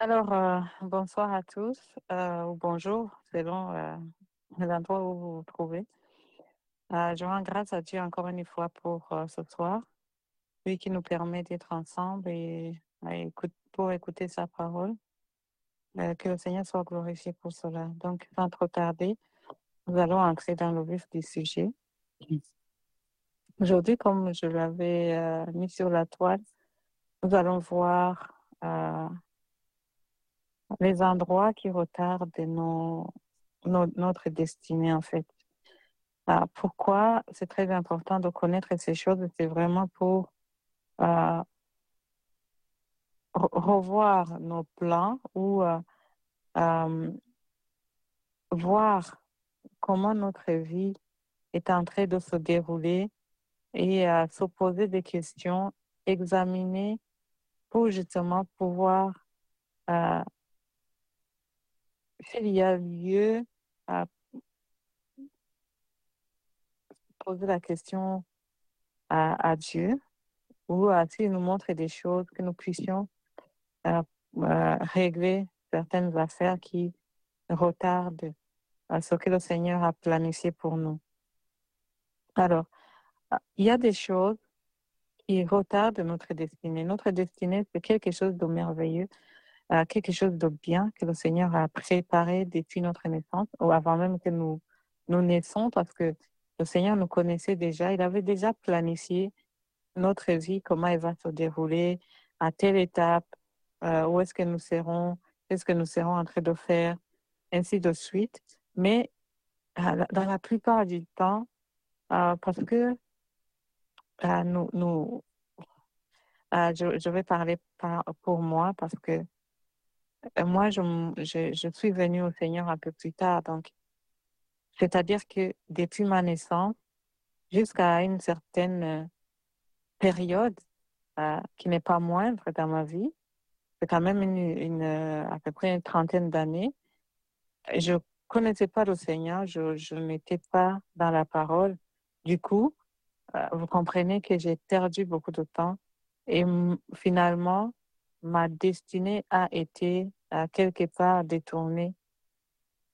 Alors, euh, bonsoir à tous, euh, ou bonjour, selon euh, l'endroit où vous vous trouvez. Euh, je rends grâce à Dieu encore une fois pour ce soir, lui qui nous permet d'être ensemble et, pour écouter sa parole. Que le Seigneur soit glorifié pour cela. Donc, sans trop tarder, nous allons entrer dans le vif du sujet. Aujourd'hui, comme je l'avais mis sur la toile, nous allons voir les endroits qui retardent nos, notre destinée, en fait. Ah, pourquoi c'est très important de connaître ces choses? C'est vraiment pour euh, re- revoir nos plans ou euh, euh, voir comment notre vie est en train de se dérouler et se poser des questions, examiner pour justement pouvoir, s'il y a lieu à poser la question à, Dieu ou à s'il nous montre des choses que nous puissions euh, euh, régler certaines affaires qui retardent ce que le Seigneur a planifié pour nous. Alors, il y a des choses qui retardent notre destinée. Notre destinée, c'est quelque chose de merveilleux, quelque chose de bien que le Seigneur a préparé depuis notre naissance ou avant même que nous, nous naissons parce que le Seigneur nous connaissait déjà. Il avait déjà planifié notre vie, comment elle va se dérouler, à telle étape, euh, où est-ce que nous serons, qu'est-ce que nous serons en train de faire, ainsi de suite. Mais euh, dans la plupart du temps, euh, parce que nous, je, vais parler par- pour moi parce que moi, je, je, suis venue au Seigneur un peu plus tard. Donc, c'est-à-dire que depuis ma naissance jusqu'à une certaine euh, période euh, qui n'est pas moindre dans ma vie, c'est quand même une, euh, à peu près une trentaine d'années, je connaissais pas le Seigneur, je, je n'étais pas dans la parole. Du coup, euh, vous comprenez que j'ai perdu beaucoup de temps et finalement, ma destinée a été euh, quelque part détournée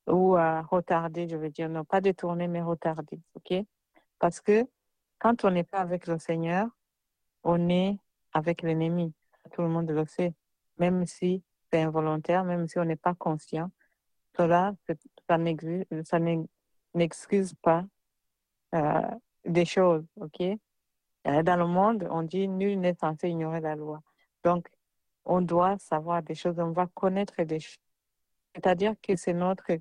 ou euh, retardée, je veux dire, non pas détournée, mais retardée, ok? Parce que quand on n'est pas avec le Seigneur, on est avec l'ennemi. Tout le monde le sait, même si c'est involontaire, même si on n'est pas conscient. Cela, ça n'excuse pas euh, des choses, ok? Euh, Dans le monde, on dit nul n'est censé ignorer la loi. Donc, on doit savoir des choses, on va connaître des choses. C'est-à-dire que c'est notre,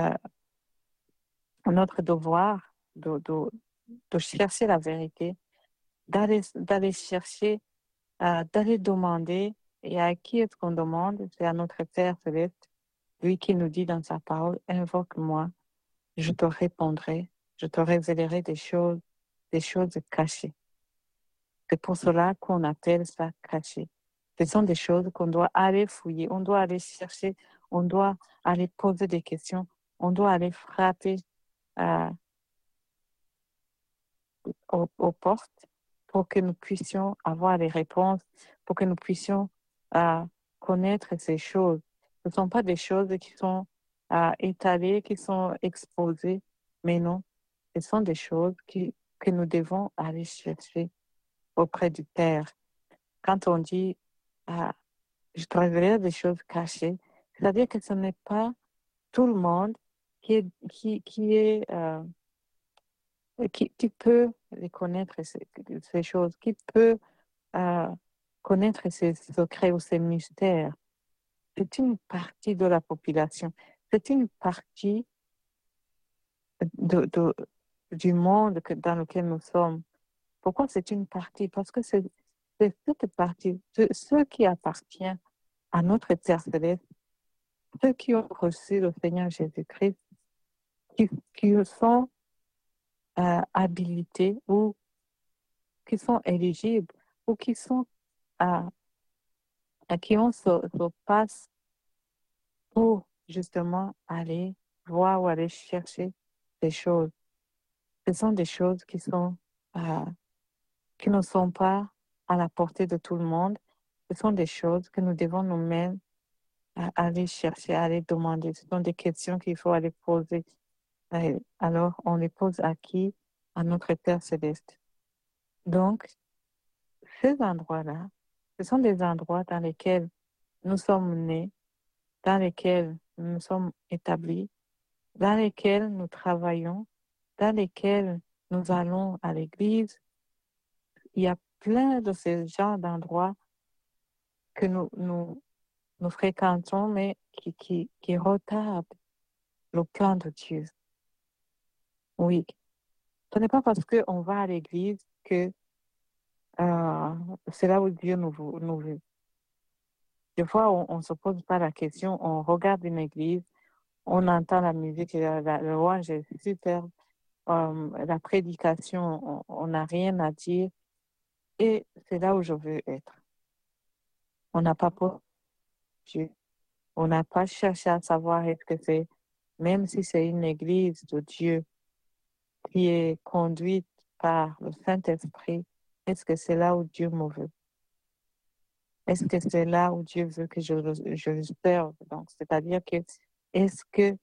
euh, notre devoir de, de, chercher la vérité, d'aller d'aller chercher, euh, d'aller demander. Et à qui est-ce qu'on demande? C'est à notre Père céleste, lui qui nous dit dans sa parole, invoque-moi, je te répondrai, je te révélerai des choses, des choses cachées. C'est pour cela qu'on appelle ça caché. Ce sont des choses qu'on doit aller fouiller, on doit aller chercher, on doit aller poser des questions, on doit aller frapper euh, aux, portes pour que nous puissions avoir les réponses, pour que nous puissions euh, connaître ces choses. Ce ne sont pas des choses qui sont euh, étalées, qui sont exposées, mais non, ce sont des choses qui, que nous devons aller chercher auprès du Père. Quand on dit euh, je des choses cachées, c'est-à-dire que ce n'est pas tout le monde qui qui, qui est euh, qui, peut les connaître, ces, choses, qui peut euh, connaître ces secrets ou ces mystères. C'est une partie de la population. C'est une partie de, du monde que, dans lequel nous sommes. Pourquoi c'est une partie? Parce que c'est cette partie, ce, qui appartient à notre Père céleste, ceux qui ont reçu le Seigneur Jésus-Christ, qui, qui sont euh, habilités ou qui sont éligibles ou qui sont à, à qui ont ce, ce passe pour justement aller voir ou aller chercher des choses. Ce sont des choses qui sont euh, qui ne sont pas à la portée de tout le monde. Ce sont des choses que nous devons nous-mêmes à aller chercher, aller demander. Ce sont des questions qu'il faut aller poser. Alors, on les pose à qui? À notre Père céleste. Donc, ces endroits-là, ce sont des endroits dans lesquels nous sommes nés, dans lesquels nous sommes établis, dans lesquels nous travaillons, dans lesquels nous allons à l'église. Il y a plein de ces genres d'endroits que nous, nous, fréquentons, mais qui, qui, qui retardent le plan de Dieu. Oui. Ce n'est pas parce qu'on va à l'église que euh, c'est là où Dieu nous, veut. Des fois, on ne se pose pas la question, on regarde une église, on entend la musique, la, la louange est euh, la prédication, on n'a rien à dire. Et c'est là où je veux être. On n'a pas Dieu. On n'a pas cherché à savoir est-ce que c'est, même si c'est une église de Dieu qui est conduite par le Saint-Esprit, est-ce que c'est là où Dieu me veut? Est-ce que c'est là où Dieu veut que je, je serve? Donc, c'est-à-dire que, est-ce que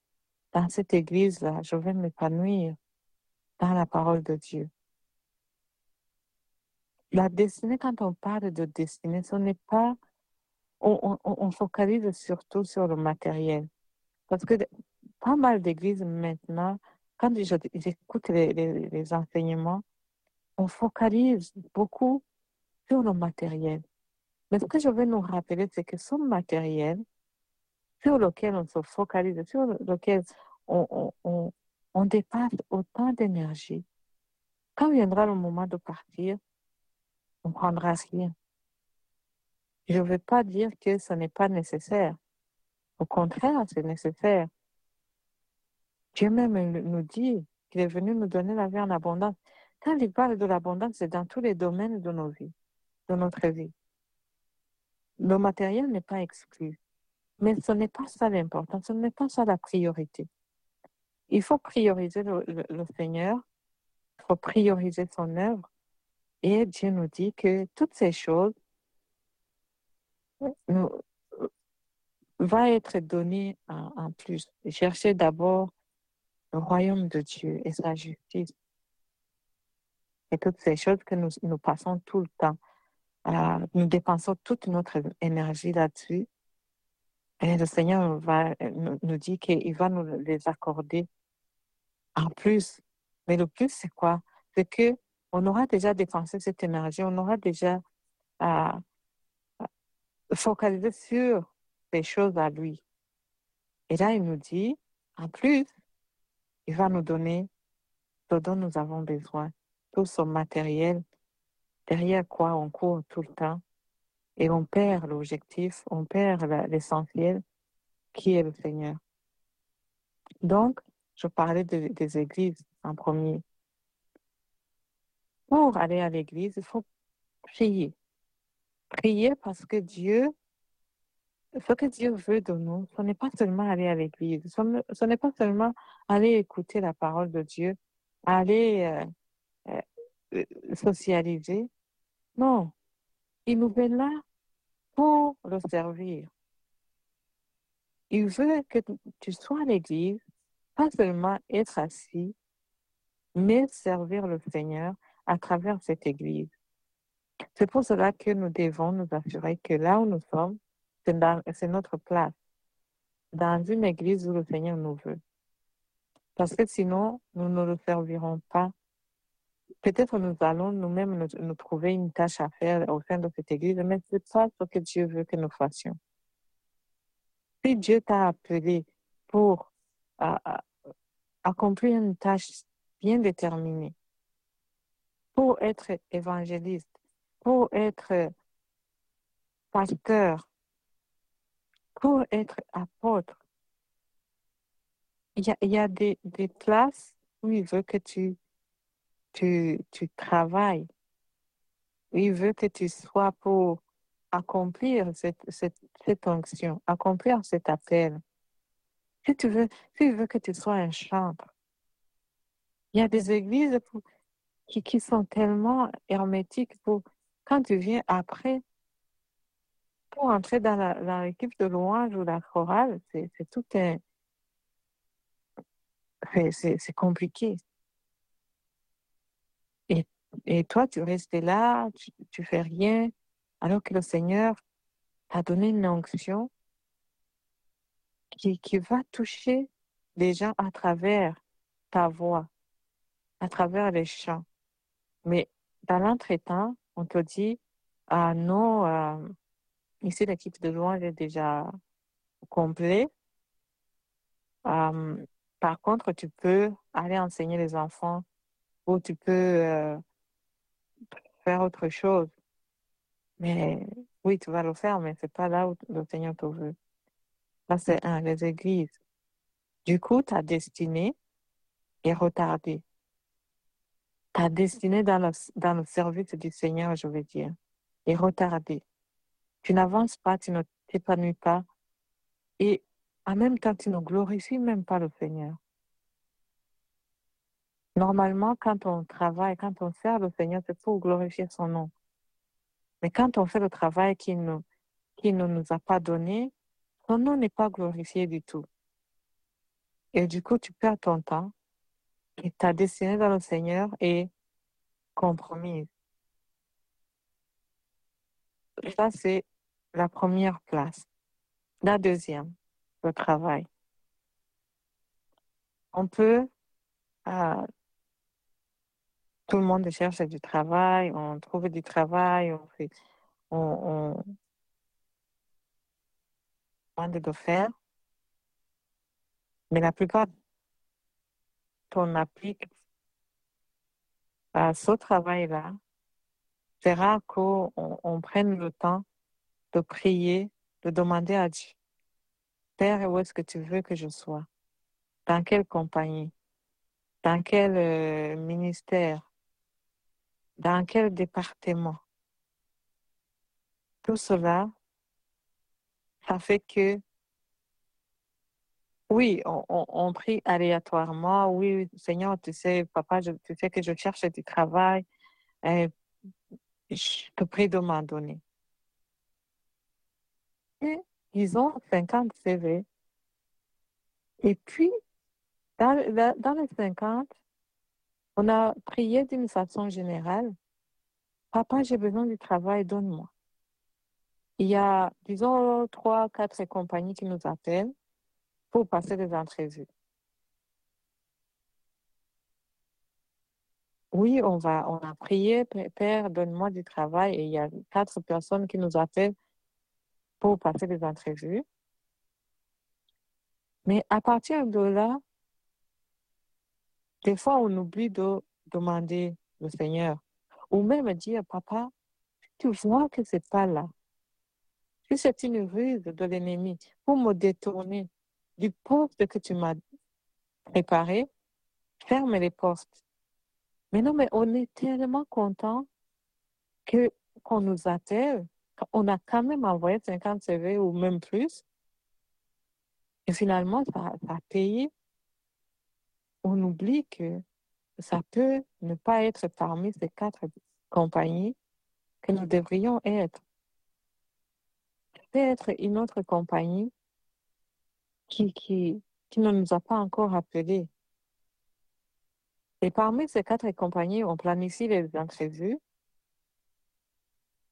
dans cette église-là, je vais m'épanouir dans la parole de Dieu? La destinée, quand on parle de destinée, ce n'est pas, on, on, on, focalise surtout sur le matériel. Parce que pas mal d'églises maintenant, quand j'écoute les, les, les enseignements, on focalise beaucoup sur le matériel. Mais ce que je veux nous rappeler, c'est que ce matériel sur lequel on se focalise, sur lequel on, on, on, on dépasse autant d'énergie, quand viendra le moment de partir, on ne prendra rien. Je ne veux pas dire que ce n'est pas nécessaire. Au contraire, c'est nécessaire. Dieu même nous dit qu'il est venu nous donner la vie en abondance. Quand il parle de l'abondance, c'est dans tous les domaines de nos vies, de notre vie. Le matériel n'est pas exclu. Mais ce n'est pas ça l'important, ce n'est pas ça la priorité. Il faut prioriser le, Seigneur, il faut prioriser son œuvre. Et Dieu nous dit que toutes ces choses nous, va être données en, plus. Cherchez d'abord le royaume de Dieu et sa justice et toutes ces choses que nous, nous passons tout le temps. Euh, nous dépensons toute notre énergie là-dessus. Et le Seigneur va, nous dit qu'il va nous les accorder en plus. Mais le plus, c'est quoi? C'est que on aura déjà dépensé cette énergie, on aura déjà euh, focalisé sur ces choses à lui. Et là, il nous dit, en plus, il va nous donner ce dont nous avons besoin tout son matériel, derrière quoi on court tout le temps, et on perd l'objectif, on perd l'essentiel qui est le Seigneur. Donc, je parlais de, des églises en premier. Pour aller à l'église, il faut prier. Prier parce que Dieu, ce que Dieu veut de nous, ce n'est pas seulement aller à l'église, ce n'est pas seulement aller écouter la parole de Dieu, aller euh, euh, socialiser. Non, il nous est là pour le servir. Il veut que tu sois à l'église, pas seulement être assis, mais servir le Seigneur à travers cette église. C'est pour cela que nous devons nous assurer que là où nous sommes, c'est notre place, dans une église où le Seigneur nous veut. Parce que sinon, nous ne le servirons pas peut-être nous allons nous-mêmes nous, trouver une tâche à faire au sein de cette église, mais c'est pas ce que Dieu veut que nous fassions. Si Dieu t'a appelé pour euh, accomplir une tâche bien déterminée, pour être évangéliste, pour être pasteur, pour être apôtre, il y a, des, des places où il veut que tu tu, tu travailles. Il veut que tu sois pour accomplir cette, cette, cette onction, accomplir cet appel. Si tu veux, s'il veut que tu sois un chantre, il y a des églises pour, qui, qui sont tellement hermétiques pour quand tu viens après, pour entrer dans l'équipe de louange ou la chorale, c'est tout un... C'est compliqué. Et, et, toi, tu restes là, tu, tu fais rien, alors que le Seigneur t'a donné une onction qui, qui va toucher les gens à travers ta voix, à travers les chants. Mais dans l'entretemps, on te dit, ah non, euh, ici l'équipe de louange est déjà complet. Euh, par contre, tu peux aller enseigner les enfants ou tu peux euh, faire autre chose. Mais oui, tu vas le faire, mais c'est pas là où le Seigneur te veut. Là, c'est un, les églises. Du coup, ta destinée est retardée. Ta destinée dans le, dans le service du Seigneur, je veux dire, est retardée. Tu n'avances pas, tu ne t'épanouis pas. Et en même temps, tu ne glorifies même pas le Seigneur. Normalement, quand on travaille, quand on sert le Seigneur, c'est pour glorifier son nom. Mais quand on fait le travail qu'il ne, nous a pas donné, son nom n'est pas glorifié du tout. Et du coup, tu perds ton temps et ta destinée dans le Seigneur est compromise. Ça, c'est la première place. La deuxième, le travail. On peut, euh, tout le monde cherche du travail, on trouve du travail, on fait, on, on de faire. Mais la plupart, on applique à ce travail-là, c'est rare qu'on on prenne le temps de prier, de demander à Dieu, Père, où est-ce que tu veux que je sois? Dans quelle compagnie? Dans quel euh, ministère? Dans quel département? Tout cela, ça fait que oui, on, prie aléatoirement. Oui, Seigneur, tu sais, papa, tu sais que je cherche du travail. Et je te prie de m'en donner. Et ils ont 50 CV. Et puis, dans, dans les 50, on a prié d'une façon générale. Papa, j'ai besoin du travail, donne-moi. Il y a, disons, trois, quatre compagnies qui nous appellent pour passer des entrevues. Oui, on va, on a prié, Père, donne-moi du travail et il y a quatre personnes qui nous appellent pour passer des entrevues. Mais à partir de là, des fois, on oublie de demander le Seigneur ou même dire, papa, tu vois que c'est pas là. Que c'est une ruse de l'ennemi pour me détourner du poste que tu m'as préparé, ferme les postes. Mais non, mais on est tellement content que qu'on nous attelle on a quand même envoyé 50 CV ou même plus. Et finalement, ça, a payé. On oublie que ça peut ne pas être parmi ces quatre compagnies que nous devrions être. Peut-être une autre compagnie qui, qui, qui ne nous a pas encore appelés. Et parmi ces quatre compagnies, on planifie les entrevues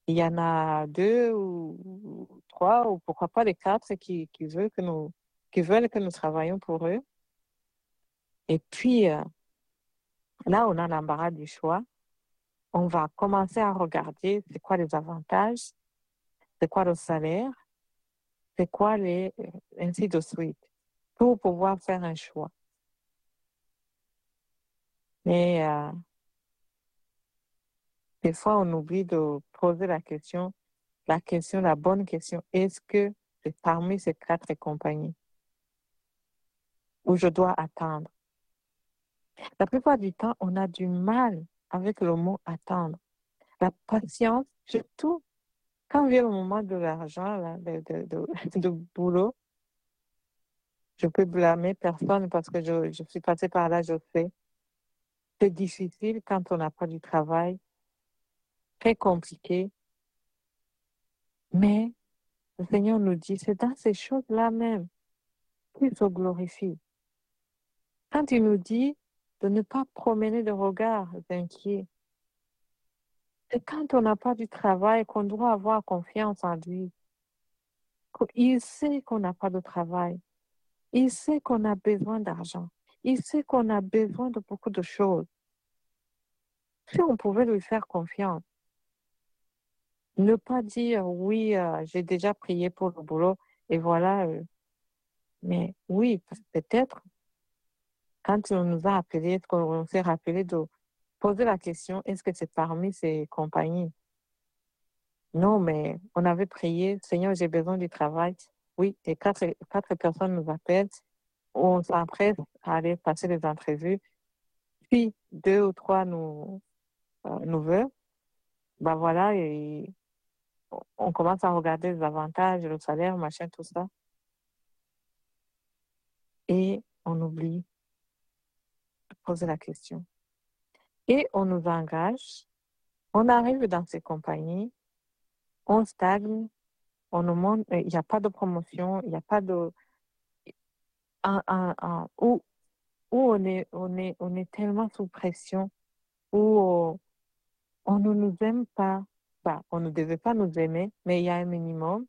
il y en a deux ou trois ou pourquoi pas les quatre qui, qui, veulent, que nous, qui veulent que nous travaillions pour eux. Et puis, euh, là, on a l'embarras du choix. On va commencer à regarder c'est quoi les avantages, c'est quoi le salaire, c'est quoi les, euh, ainsi de suite, pour pouvoir faire un choix. Mais euh, des fois, on oublie de poser la question, la question, la bonne question, est-ce que c'est parmi ces quatre compagnies où je dois attendre? La plupart du temps, on a du mal avec le mot attendre. La patience, surtout quand vient le moment de l'argent, de, de, de, boulot, je peux blâmer personne parce que je, je suis passée par là, je sais. C'est difficile quand on n'a pas du travail très compliqué, mais le Seigneur nous dit, c'est dans ces choses-là même qu'il se glorifie. Quand il nous dit de ne pas promener de regards inquiets, c'est quand on n'a pas du travail qu'on doit avoir confiance en lui. Il sait qu'on n'a pas de travail. Il sait qu'on a besoin d'argent. Il sait qu'on a besoin de beaucoup de choses. Si on pouvait lui faire confiance, ne pas dire oui, euh, j'ai déjà prié pour le boulot et voilà. Euh, mais oui, peut-être, quand on nous a appelé, qu'on s'est rappelé de poser la question, est-ce que c'est parmi ces compagnies? Non, mais on avait prié, Seigneur, j'ai besoin du travail. Oui, et quatre, personnes nous appellent. On s'empresse à aller passer les entrevues. Puis, deux ou trois nous, euh, nous veulent. Ben voilà, et on commence à regarder les avantages, le salaire, machin, tout ça. Et on oublie de poser la question. Et on nous engage, on arrive dans ces compagnies, on stagne, on nous montre, il n'y a pas de promotion, il n'y a pas de... où, où on, est, on, est, on est tellement sous pression, où on ne nous aime pas, bah, on ne devait pas nous aimer, mais il y a un minimum.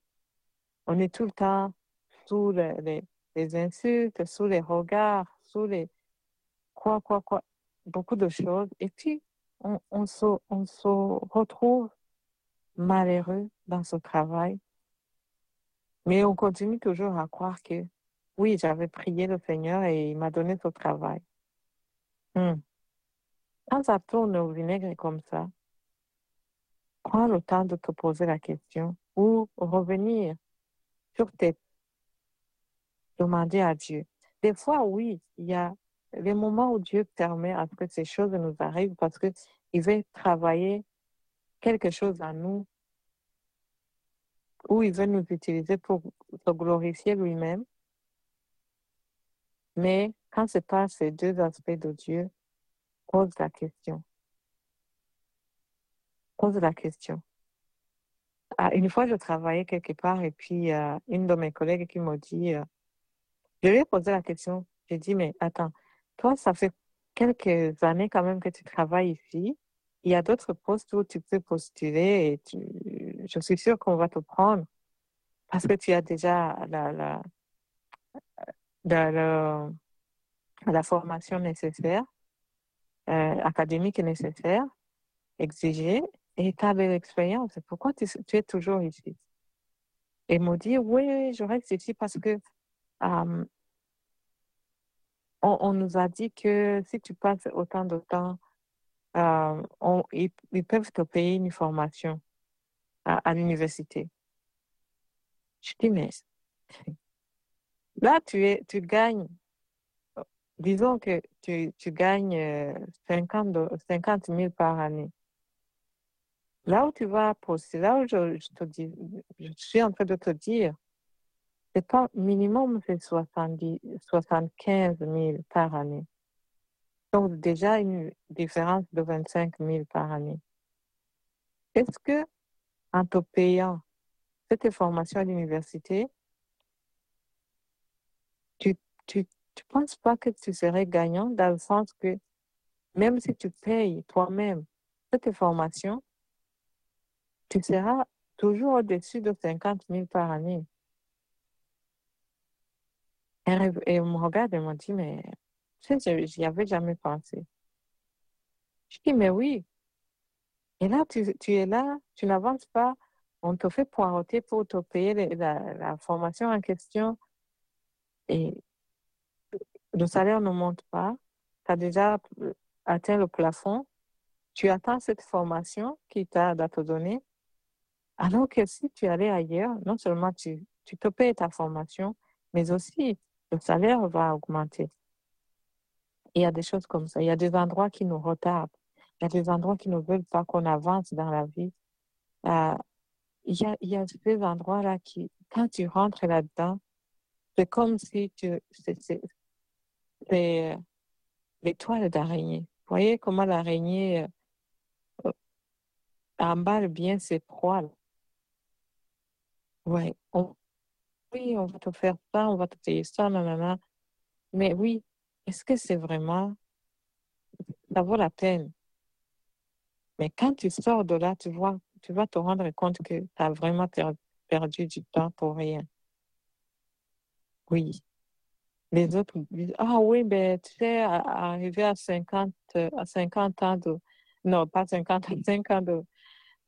On est tout le temps sous les, les, insultes, sous les regards, sous les quoi, quoi, quoi, beaucoup de choses. Et puis, on, se, on se retrouve malheureux dans ce travail. Mais on continue toujours à croire que oui, j'avais prié le Seigneur et il m'a donné ce travail. Hmm. Quand ça tourne au vinaigre comme ça, prends le temps de te poser la question ou revenir sur tes demander à Dieu. Des fois, oui, il y a les moments où Dieu permet à ce que ces choses nous arrivent parce qu'il veut travailler quelque chose à nous, où il veut nous utiliser pour se glorifier lui-même. Mais quand ce pas ces deux aspects de Dieu, pose la question. Pose la question. Ah, une fois, je travaillais quelque part et puis euh, une de mes collègues qui m'a dit, euh, je lui ai posé la question, j'ai dit, mais attends, toi, ça fait quelques années quand même que tu travailles ici. Il y a d'autres postes où tu peux postuler et je suis sûre qu'on va te prendre parce que tu as déjà la, la, la, formation nécessaire, euh, académique nécessaire, exigée, et tu as de l'expérience. Pourquoi tu, es toujours ici? Et me dit, oui, je reste ici parce que euh, on, on, nous a dit que si tu passes autant de temps, euh, ils, peuvent te payer une formation à, l'université. Je dis, mais là, tu, es, tu gagnes, disons que tu, tu gagnes 50, 50 000 par année. Là où tu vas poster, là où je, te dis, je suis en train de te dire, c'est pas minimum, c'est 70, 75 000 par année. Donc, déjà une différence de 25 000 par année. Est-ce que, en te payant cette formation à l'université, tu, tu, tu penses pas que tu serais gagnant dans le sens que même si tu payes toi-même cette formation, tu seras toujours au-dessus de 50 000 par année? On me regarde et me dit, mais j'y avais jamais pensé. Je dis, mais oui. Et là, tu, tu es là, tu n'avances pas, on te fait poireauter pour te payer la, la, formation en question. Et le salaire ne monte pas. Tu as déjà atteint le plafond. Tu attends cette formation qui t'a à te donner. Alors que si tu allais ailleurs, non seulement tu, tu te payes ta formation, mais aussi le salaire va augmenter. Il y a des choses comme ça. Il y a des endroits qui nous retardent. Il y a des endroits qui ne veulent pas qu'on avance dans la vie. Euh, il, y a, y a ces endroits-là qui, quand tu rentres là-dedans, c'est comme si tu... C'est l'étoile d'araignée. Vous voyez comment l'araignée euh, emballe bien ses proies. On- oui, on va te faire ça, on va te payer ça, nanana. Mais oui, est-ce que c'est vraiment, ça vaut la peine? Mais quand tu sors de là, tu vois, tu vas te rendre compte que tu as vraiment per- perdu du temps pour rien. Oui. Les autres disent, ah oui, ben, tu sais, à- à arriver à 50 euh, à 50 ans de, non, pas 50, 5 ans de,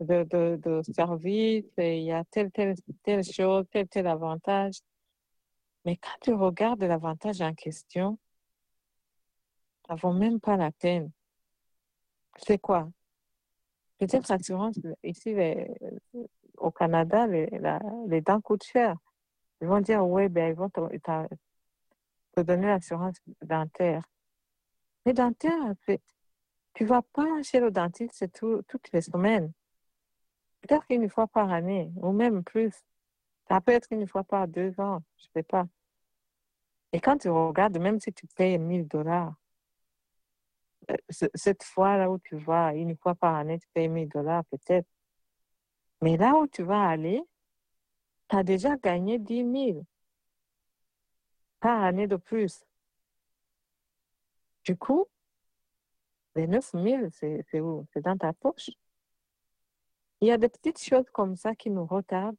de, de, service, il y a telle, telle, telle chose, tel, tel avantage. Mais quand tu regardes l'avantage en question, ça vaut même pas la peine. C'est quoi? Peut-être assurance, ici, au Canada, les, les dents coûtent cher. Ils vont dire, oui, ben, ils vont te, donner l'assurance dentaire. Mais dentaire, tu vas pas chez le dentiste tout, toutes les semaines. Peut-être une fois par année, ou même plus. Ça peut être une fois par deux ans, je sais pas. Et quand tu regardes, même si tu payes 1000 dollars, euh, cette fois-là où tu vas une fois par année, tu payes 1000 dollars peut-être. Mais là où tu vas aller, tu as déjà gagné 10 000 par année de plus. Du coup, les 9 000, c'est c'est où? C'est dans ta poche? Il y a des petites choses comme ça qui nous retardent,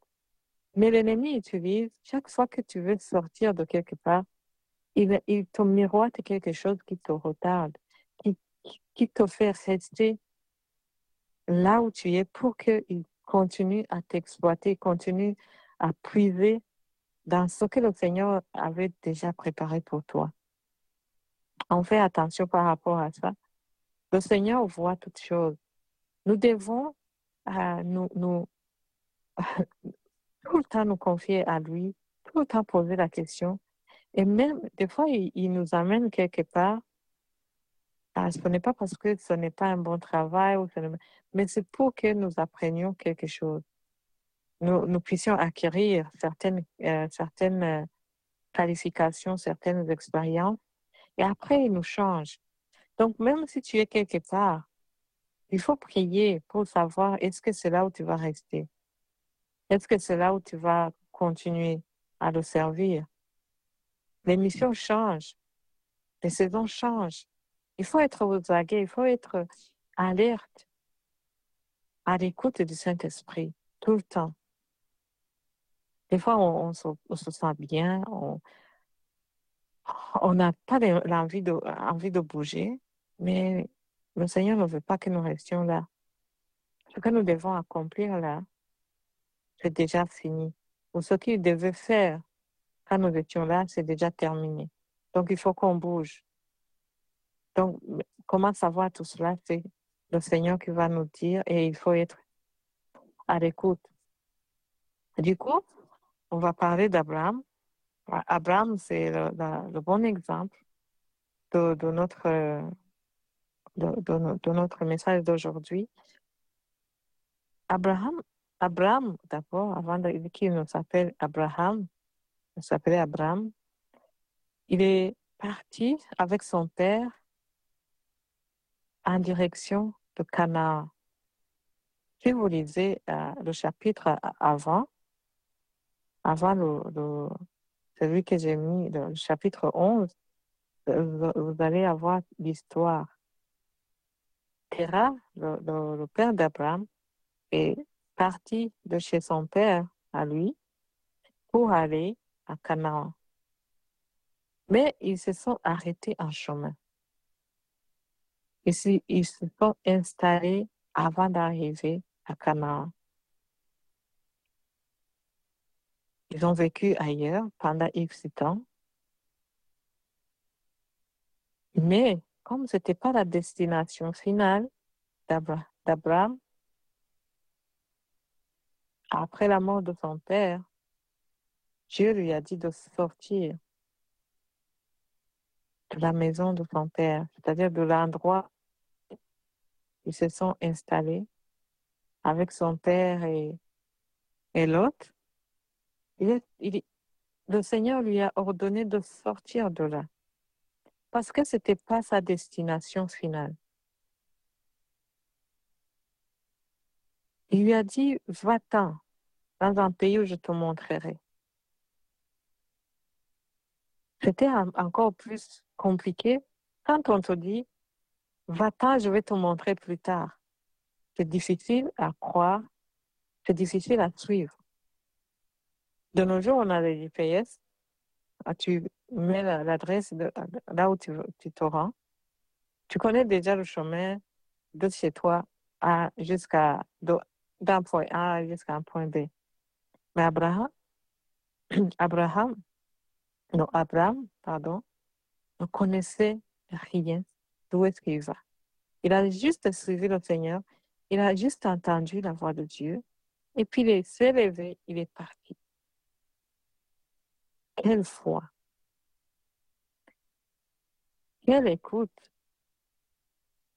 mais l'ennemi utilise, chaque fois que tu veux sortir de quelque part, il, te miroite quelque chose qui te retarde, qui, qui- qui te fait rester là où tu es pour qu'il continue à t'exploiter, continue à puiser dans ce que le Seigneur avait déjà préparé pour toi. On fait attention par rapport à ça. Le Seigneur voit toutes choses. Nous devons euh, nous, nous, tout le temps nous confier à lui, tout le temps poser la question. Et même, des fois, il, nous amène quelque part. Ah, ce n'est pas parce que ce n'est pas un bon travail, mais c'est pour que nous apprenions quelque chose. Nous, nous puissions acquérir certaines, euh, certaines euh, qualifications, certaines expériences. Et après, il nous change. Donc, même si tu es quelque part, il faut prier pour savoir est-ce que c'est là où tu vas rester? Est-ce que c'est là où tu vas continuer à le servir? Les missions changent, les saisons changent. Il faut être aux aguets, il faut être alerte, à l'écoute du Saint-Esprit, tout le temps. Des fois, on, se, on se sent bien, on n'a pas l'envie de, de bouger, mais le Seigneur ne veut pas que nous restions là. Ce que nous devons accomplir là, c'est déjà fini. Ou ce qu'il devait faire quand nous étions là, c'est déjà terminé. Donc, il faut qu'on bouge. Donc, comment savoir tout cela? C'est le Seigneur qui va nous dire et il faut être à l'écoute. Du coup, on va parler d'Abraham. Abraham, c'est le, bon exemple de, de notre, euh, de, de de notre message d'aujourd'hui. Abraham, Abraham, d'abord, avant qu'il ne s'appelle Abraham, il s'appelait Abraham, il est parti avec son père en direction de Canaan. Si vous lisez le chapitre avant, avant celui que j'ai mis, le, chapitre 11, euh, vous allez avoir l'histoire. Le, père d'Abraham, est parti de chez son père à lui pour aller à Canaan. Mais ils se sont arrêtés en chemin. Ils se sont installés avant d'arriver à Canaan. Ils ont vécu ailleurs pendant X temps. Mais comme ce n'était pas la destination finale d'Abra- d'Abraham, après la mort de son père, Dieu lui a dit de sortir de la maison de son père, c'est-à-dire de l'endroit où ils se sont installés avec son père et, l'autre. Il le Seigneur lui a ordonné de sortir de là parce que ce n'était pas sa destination finale. Il lui a dit, va-t'en, dans un pays où je te montrerai. C'était encore plus compliqué quand on te dit, va-t'en, je vais te montrer plus tard. C'est difficile à croire, c'est difficile à suivre. De nos jours, on a les GPS. Tu mets l'adresse là où tu, tu te rends. Tu connais déjà le chemin de chez toi jusqu'à d'un point A jusqu'à un point B. Mais Abraham, Abraham, non, Abraham, pardon, ne connaissait rien d'où est-ce qu'il va? Il a juste suivi le Seigneur, il a juste entendu la voix de Dieu, et puis il s'est levé, il est parti. Quelle foi! Quelle écoute!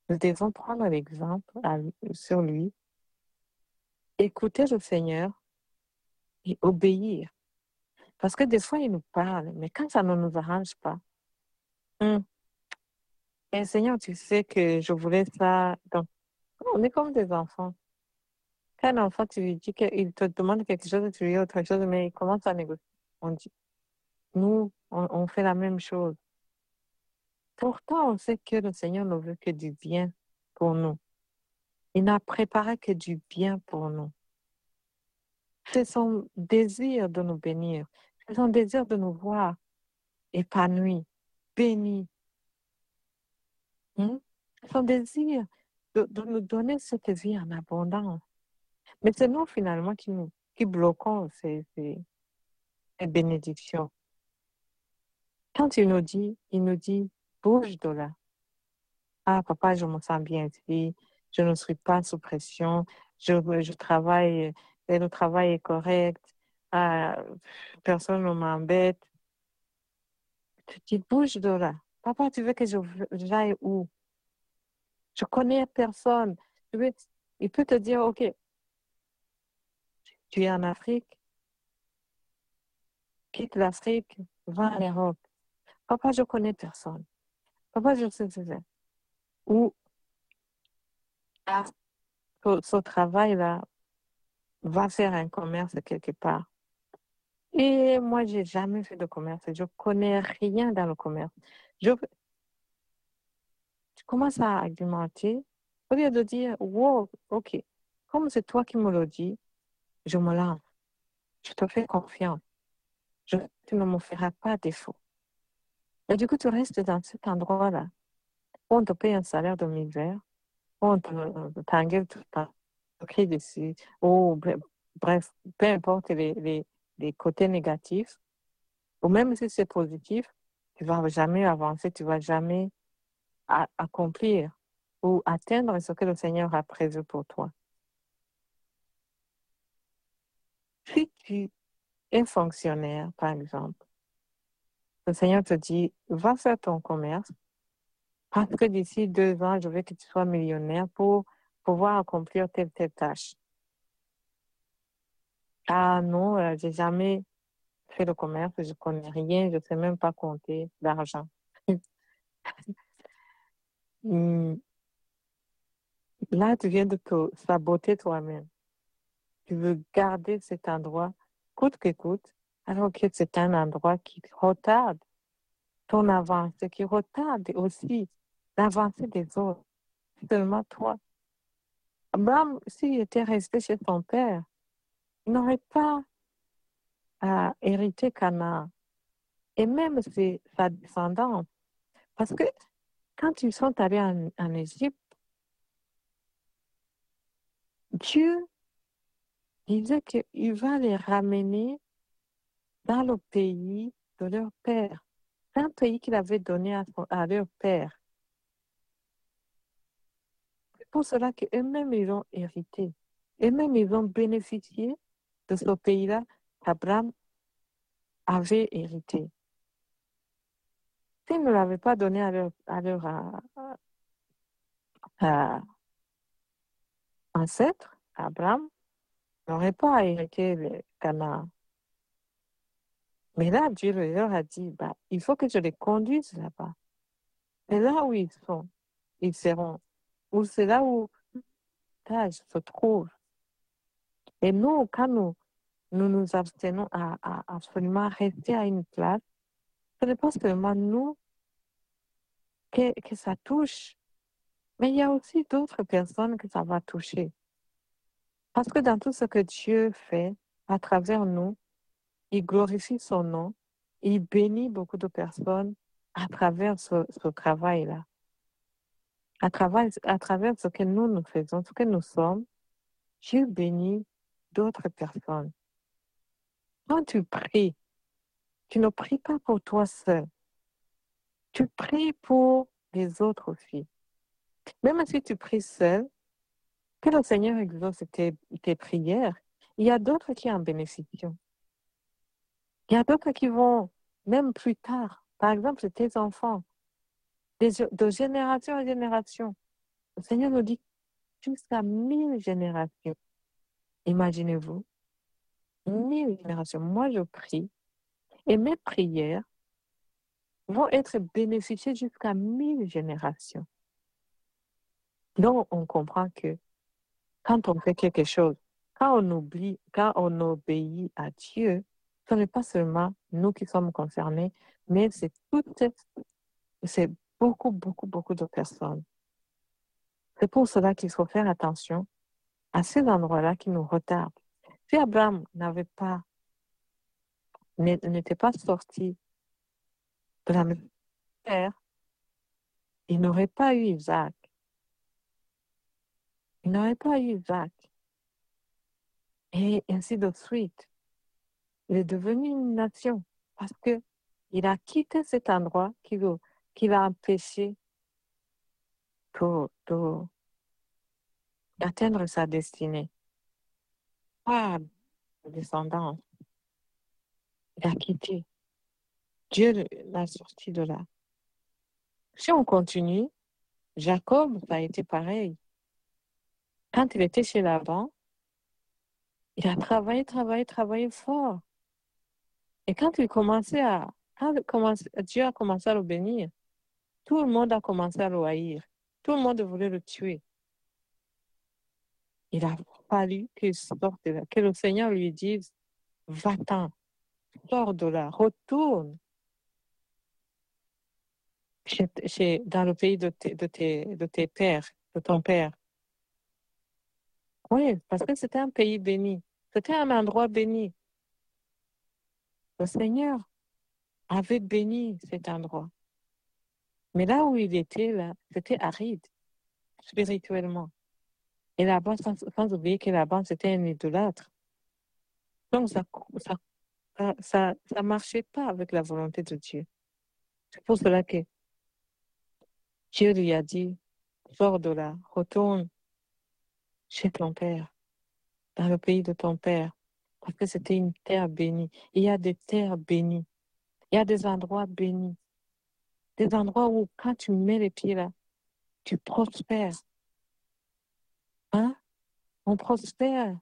Nous devons prendre l'exemple sur lui, écouter le Seigneur et obéir. Parce que des fois, il nous parle, mais quand ça ne nous arrange pas, hum, Seigneur, tu sais que je voulais ça. Donc, on est comme des enfants. Quand un enfant, tu lui dis qu'il te demande quelque chose, tu lui dis autre chose, mais il commence à négocier. On dit, nous, on fait la même chose. Pourtant, on sait que le Seigneur ne veut que du bien pour nous. Il n'a préparé que du bien pour nous. C'est son désir de nous bénir. C'est son désir de nous voir épanouis, bénis. Hmm? C'est son désir de, nous donner cette vie en abondance. Mais c'est nous finalement qui, bloquons ces bénédictions. Quand il nous dit, il nous dit, bouge de là. Ah, papa, je me sens bien ici. Je ne suis pas sous pression. Je, je travaille, et le travail est correct. Ah, personne ne m'embête. Tu dis, bouge de là. Papa, tu veux que j'aille où? Je connais personne. il peut te dire, OK, tu es en Afrique, quitte l'Afrique, va en Europe. Papa, je connais personne. Papa, je sais, c'est Ou ce, travail-là va faire un commerce quelque part. Et moi, j'ai jamais fait de commerce. Je connais rien dans le commerce. Je, tu commences à argumenter au lieu de dire, wow, ok, comme c'est toi qui me le dis, je me lance. Je te fais confiance. Je, tu ne me feras pas défaut. Et du coup, tu restes dans cet endroit-là. On te paye un salaire de 1000 verres, on t'engueule tout le temps, dessus, ou bref, peu importe les, les, côtés négatifs, ou même si c'est positif, tu ne vas jamais avancer, tu ne vas jamais accomplir ou atteindre ce que le Seigneur a prévu pour toi. Si tu es fonctionnaire, par exemple, le Seigneur te dit, va faire ton commerce, parce que d'ici deux ans, je veux que tu sois millionnaire pour pouvoir accomplir telle, tâche. Ah non, euh, j'ai jamais fait le commerce, je connais rien, je sais même pas compter l'argent. Hmm. Là, tu viens de te saboter toi-même. Tu veux garder cet endroit coûte que coûte, alors que c'est un endroit qui retarde ton avancée, qui retarde aussi l'avancée des autres. Seulement toi. Abraham, s'il était resté chez son père, il n'aurait pas à hériter Canaan. Et même ses, sa descendance. Parce que quand ils sont allés en, en Égypte, Dieu disait qu'il va les ramener dans le pays de leur père, un pays qu'il avait donné à, leur père. C'est pour cela qu'eux-mêmes, ils ont hérité. Eux-mêmes, ils ont bénéficié de ce pays-là qu'Abraham avait hérité. S'ils ne l'avaient pas donné à leur, à leur ancêtre, Abraham, n'aurait pas hérité le Canaan. Mais là, Dieu leur a dit, bah, il faut que je les conduise là-bas. Et là où ils sont, ils seront. Ou c'est là où l'âge se trouve. Et nous, quand nous nous nous abstenons à, à absolument rester à une place, ce n'est pas seulement nous que, que ça touche, mais il y a aussi d'autres personnes que ça va toucher. Parce que dans tout ce que Dieu fait à travers nous, il glorifie son nom, il bénit beaucoup de personnes à travers ce, travail-là. À travers, à travers ce que nous nous faisons, ce que nous sommes, Dieu bénit d'autres personnes. Quand tu pries, tu ne pries pas pour toi seul. Tu pries pour les autres aussi. Même si tu pries seul, que le Seigneur exauce tes prières, il y a d'autres qui en bénéficient. Il y a d'autres qui vont, même plus tard, par exemple, tes enfants, de, génération en génération. Le Seigneur nous dit jusqu'à mille générations. Imaginez-vous, mille générations. Moi, je prie et mes prières vont être bénéficiées jusqu'à mille générations. Donc, on comprend que quand on fait quelque chose, quand on oublie, quand on obéit à Dieu, ce n'est pas seulement nous qui sommes concernés, mais c'est toutes, c'est beaucoup, beaucoup, beaucoup de personnes. C'est pour cela qu'il faut faire attention à ces endroits-là qui nous retardent. Si Abraham n'avait pas, n'était pas sorti de la terre, il n'aurait pas eu Isaac. Il n'aurait pas eu Isaac. Et ainsi de suite. Il est devenu une nation parce que il a quitté cet endroit qui, qui l'a empêché d'atteindre sa destinée. Pas descendance. Il a quitté. Dieu l'a sorti de là. Si on continue, Jacob, a été pareil. Quand il était chez Laban, il a travaillé, travaillé, travaillé fort. Et quand il commençait à, quand Dieu a commencé à le bénir, tout le monde a commencé à le haïr. Tout le monde voulait le tuer. Il a fallu sorte de là, que le Seigneur lui dise, va-t'en, sors de là, retourne dans le pays de tes pères, de ton père. Oui, parce que c'était un pays béni. C'était un endroit béni. Le Seigneur avait béni cet endroit. Mais là où il était, là, c'était aride, spirituellement. Et là-bas, sans, sans, oublier que là-bas, c'était un idolâtre. Donc, ça ça, ça, ça marchait pas avec la volonté de Dieu. C'est pour cela que Dieu lui a dit, sors de là, retourne chez ton père, dans le pays de ton père, parce que c'était une terre bénie. Il y a des terres bénies. Il y a des endroits bénis. Des endroits où, quand tu mets les pieds là, tu prospères. Hein? On prospère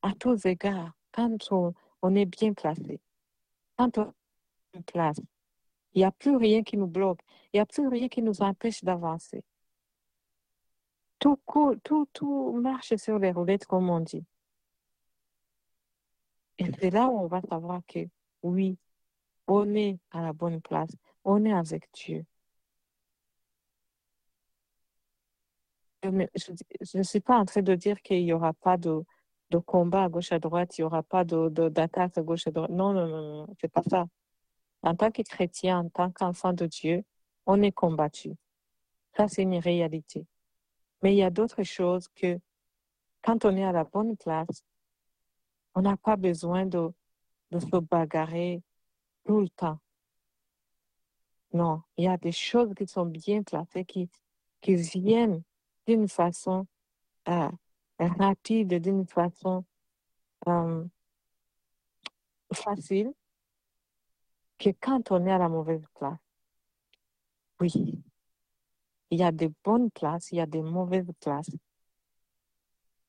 à tous égards quand on, est bien placé. Quand on est place, il n'y a plus rien qui nous bloque. Il n'y a plus rien qui nous empêche d'avancer. Tout, tout, tout marche sur les roulettes, comme on dit. Et c'est là où on va savoir que, oui, on est à la bonne place. On est avec Dieu. Je ne suis pas en train de dire qu'il n'y aura pas de, de combat à gauche à droite, il n'y aura pas d'attaque de, à gauche à droite. Non, non, non, non, c'est pas ça. En tant que chrétien, en tant qu'enfant de Dieu, on est combattu. Ça, c'est une réalité. Mais il y a d'autres choses que quand on est à la bonne place, on n'a pas besoin de, de se bagarrer tout le temps. Non, il y a des choses qui sont bien placées, qui, qui viennent d'une façon euh, rapide, d'une façon euh, facile, que quand on est à la mauvaise place. Oui, il y a des bonnes places, il y a des mauvaises places.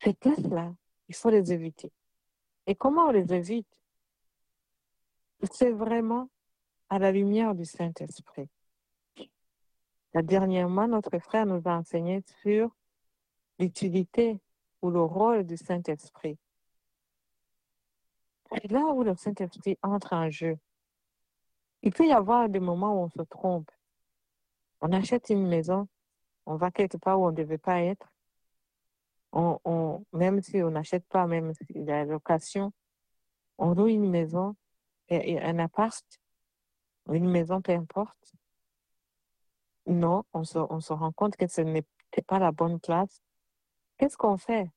Ces places-là, il faut les éviter. Et comment on les évite C'est vraiment à la lumière du Saint-Esprit. Dernièrement, notre frère nous a enseigné sur l'utilité ou le rôle du Saint-Esprit. Et là où le Saint-Esprit entre en jeu, il peut y avoir des moments où on se trompe. On achète une maison, on va quelque part où on ne devait pas être. On, même si on n'achète pas, même si la location, on loue une maison, et, un appart, une maison, peu importe. Non, on se, on se rend compte que ce n'était pas la bonne place. Qu'est-ce qu'on fait?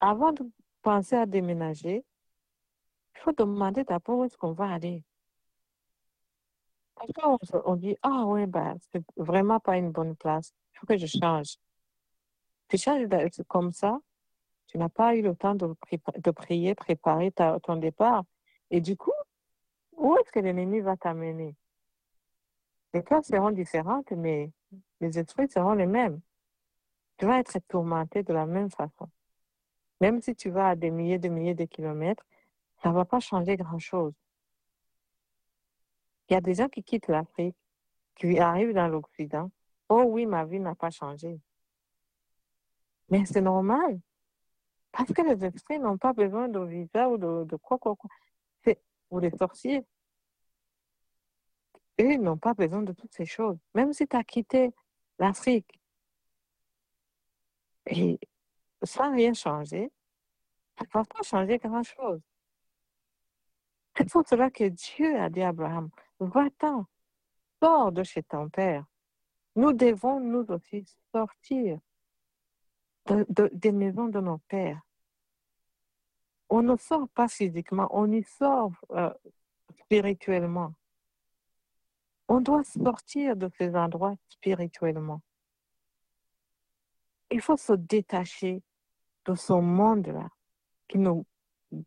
Avant de penser à déménager, il faut demander d'abord où est-ce qu'on va aller. Après, on, on dit, ah ouais, bah, c'est vraiment pas une bonne place. Il faut que je change. Tu changes de- c'est comme ça, tu n'as pas eu le temps de, de prier, préparer ton départ. Et du coup, où est-ce que l'ennemi va t'amener? Les classes seront différentes, mais les esprits seront les mêmes. Tu vas être tourmenté de la même façon. Même si tu vas à des milliers de milliers de kilomètres, ça ne va pas changer grand-chose. Il y a des gens qui quittent l'Afrique, qui arrivent dans l'Occident. Oh oui, ma vie n'a pas changé. Mais c'est normal. Parce que les esprits n'ont pas besoin de visa ou de, de quoi, quoi, quoi. Pour les sorciers. Eux ils n'ont pas besoin de toutes ces choses. Même si tu as quitté l'Afrique et sans rien changer, ça ne va pas changer grand-chose. C'est pour cela que Dieu a dit à Abraham, va-t'en, sors de chez ton père. Nous devons nous aussi sortir de- de- des maisons de nos pères. On ne sort pas physiquement, on y sort euh, spirituellement. On doit sortir de ces endroits spirituellement. Il faut se détacher de ce monde-là qui ne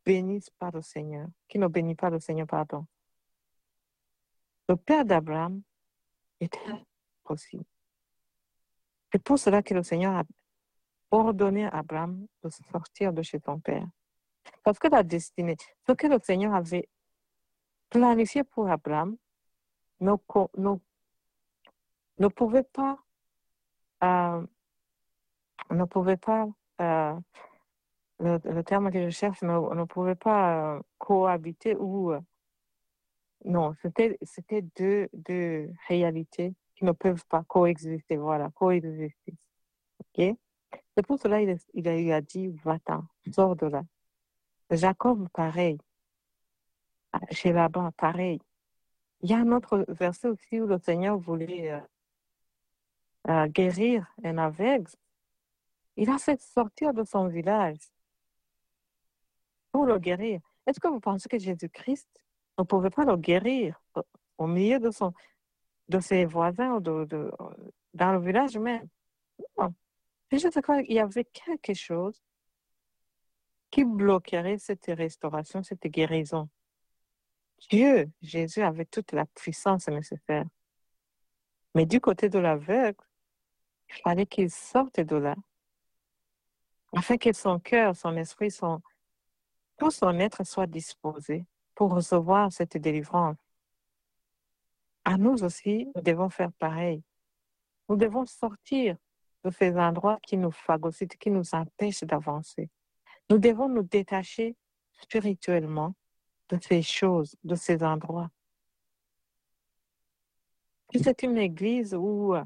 bénisse pas le Seigneur, qui ne bénit pas le Seigneur, pardon. Le père d'Abraham était possible. C'est pour cela que le Seigneur a ordonné à Abraham de sortir de chez son père. Parce que la destinée, ce que le Seigneur avait planifié pour Abraham ne, ne, pouvait pas, euh, ne pouvait pas, euh, le, terme que je cherche, ne, ne pouvait pas euh, cohabiter ou, euh, non, c'était, c'était deux, deux réalités qui ne peuvent pas coexister, voilà, coexister. OK? C'est pour cela qu'il il a, dit, va-t'en, sors de là. Jacob, pareil. Chez Laban, pareil. Il y a un autre verset aussi où le Seigneur voulait euh, euh, guérir un aveugle. Il a fait sortir de son village pour le guérir. Est-ce que vous pensez que Jésus-Christ ne pouvait pas le guérir au, milieu de, son, de ses voisins de, de, dans le village même? Non. C'est juste qu'il y avait quelque chose qui bloquerait cette restauration, cette guérison. Dieu, Jésus avait toute la puissance nécessaire. Mais du côté de l'aveugle, il fallait qu'il sorte de là, afin que son cœur, son esprit, son, tout son être soit disposé pour recevoir cette délivrance. À nous aussi, nous devons faire pareil. Nous devons sortir de ces endroits qui nous phagocytent, qui nous empêchent d'avancer. Nous devons nous détacher spirituellement de ces choses, de ces endroits. Si c'est une église où euh,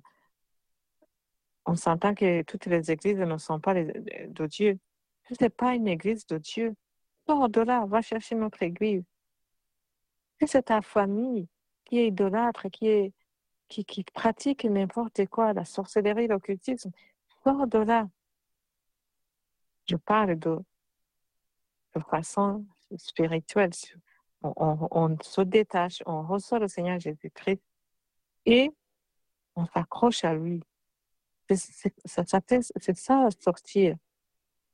on s'entend que toutes les églises ne sont pas de Dieu, ce n'est pas une église de Dieu, sors de là, va chercher notre église. Si c'est ta famille qui est idolâtre, qui, est, qui, qui pratique n'importe quoi, la sorcellerie, l'occultisme, sors de là. Je parle de, façon spirituelle. On, se détache, on reçoit le Seigneur Jésus-Christ et on s'accroche à lui. C'est ça, sortir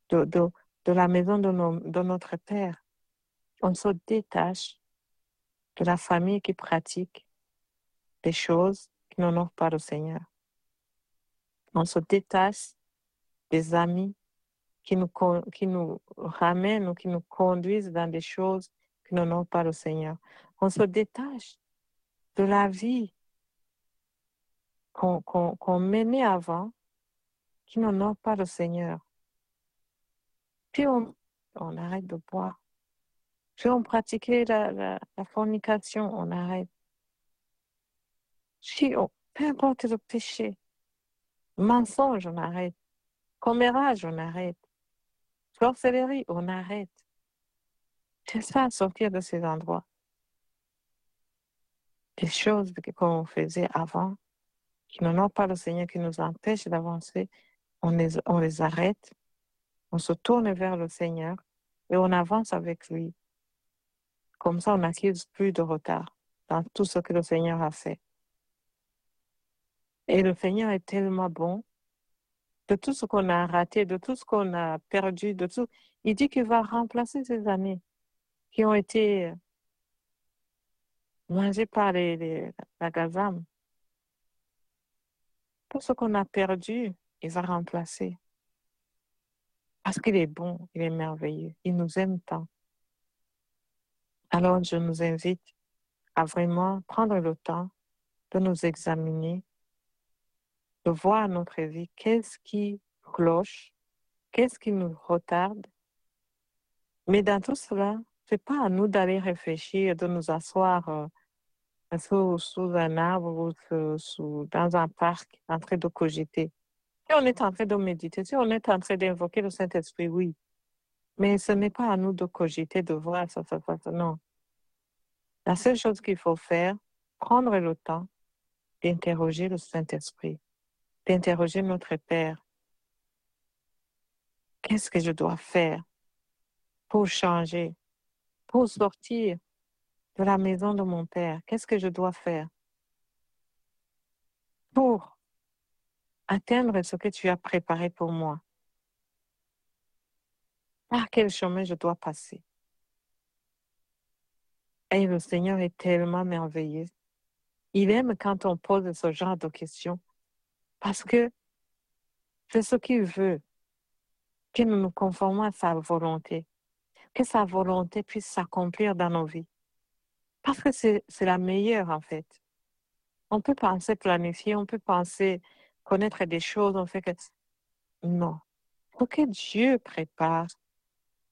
de, la maison de notre Père. On se détache de la famille qui pratique des choses qui n'honorent pas le Seigneur. On se détache des amis qui nous, qui nous ramènent ou qui nous conduisent dans des choses qui n'honorent pas le Seigneur. On se détache de la vie qu'on qu qu menait avant qui n'honore pas le Seigneur. Puis on, on arrête de boire, Si on pratiquait la, la, fornication, on arrête. Si on, peu importe le péché, mensonge, on arrête. Commérage, on arrête. Sorcellerie, on arrête. C'est ça, sortir de ces endroits. Des choses qu'on faisait avant, qui n'ont pas le Seigneur, qui nous empêchent d'avancer, on les arrête, on se tourne vers le Seigneur et on avance avec lui. Comme ça, on n'accuse plus de retard dans tout ce que le Seigneur a fait. Et le Seigneur est tellement bon. De tout ce qu'on a raté, de tout ce qu'on a perdu, de tout, il dit qu'il va remplacer ces années qui ont été mangées par les, la gazam. Tout ce qu'on a perdu, il va remplacer. Parce qu'il est bon, il est merveilleux, il nous aime tant. Alors je nous invite à vraiment prendre le temps de nous examiner, de voir notre vie, qu'est-ce qui cloche, qu'est-ce qui nous retarde. Mais dans tout cela, c'est pas à nous d'aller réfléchir, de nous asseoir euh, sous, sous, un arbre ou sous, dans un parc en train de cogiter. Si on est en train de méditer, si on est en train d'invoquer le Saint-Esprit, oui. Mais ce n'est pas à nous de cogiter, de voir ça, ça, ça, non. La seule chose qu'il faut faire, prendre le temps d'interroger le Saint-Esprit, d'interroger notre Père. Qu'est-ce que je dois faire pour changer, pour sortir de la maison de mon Père? Qu'est-ce que je dois faire pour atteindre ce que tu as préparé pour moi? Par quel chemin je dois passer? Et le Seigneur est tellement merveilleux. Il aime quand on pose ce genre de questions parce que c'est ce qu'il veut, que nous nous conformons à sa volonté, que sa volonté puisse s'accomplir dans nos vies. Parce que c'est la meilleure en fait. On peut penser planifier, on peut penser connaître des choses, on fait que... Non. Ce que Dieu prépare,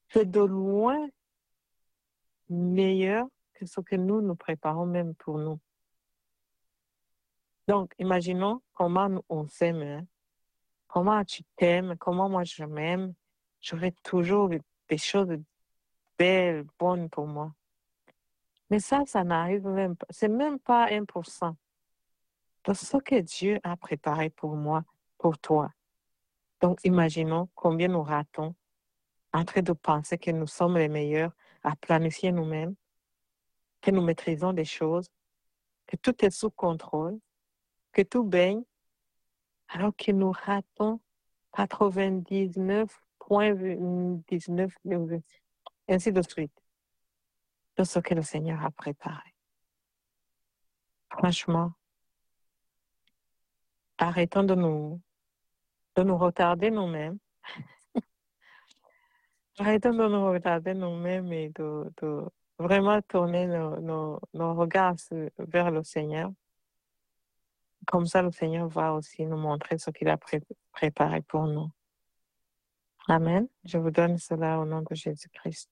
c'est de loin meilleur que ce que nous nous préparons même pour nous. Donc, imaginons comment on s'aime, hein. comment tu t'aimes, comment moi je m'aime. J'aurai toujours des choses belles, bonnes pour moi. Mais ça, ça n'arrive même pas. C'est même pas 1% de ce que Dieu a préparé pour moi, pour toi. Donc, imaginons combien nous ratons en train de penser que nous sommes les meilleurs à planifier nous-mêmes, que nous maîtrisons des choses, que tout est sous contrôle, que tout baigne, alors que nous ratons 99,19, ainsi de suite, de ce que le Seigneur a préparé. Franchement, arrêtons de nous, de nous retarder nous-mêmes. arrêtons de nous retarder nous-mêmes et de, vraiment tourner nos, regards vers le Seigneur. Comme ça, le Seigneur va aussi nous montrer ce qu'il a préparé pour nous. Amen. Je vous donne cela au nom de Jésus-Christ.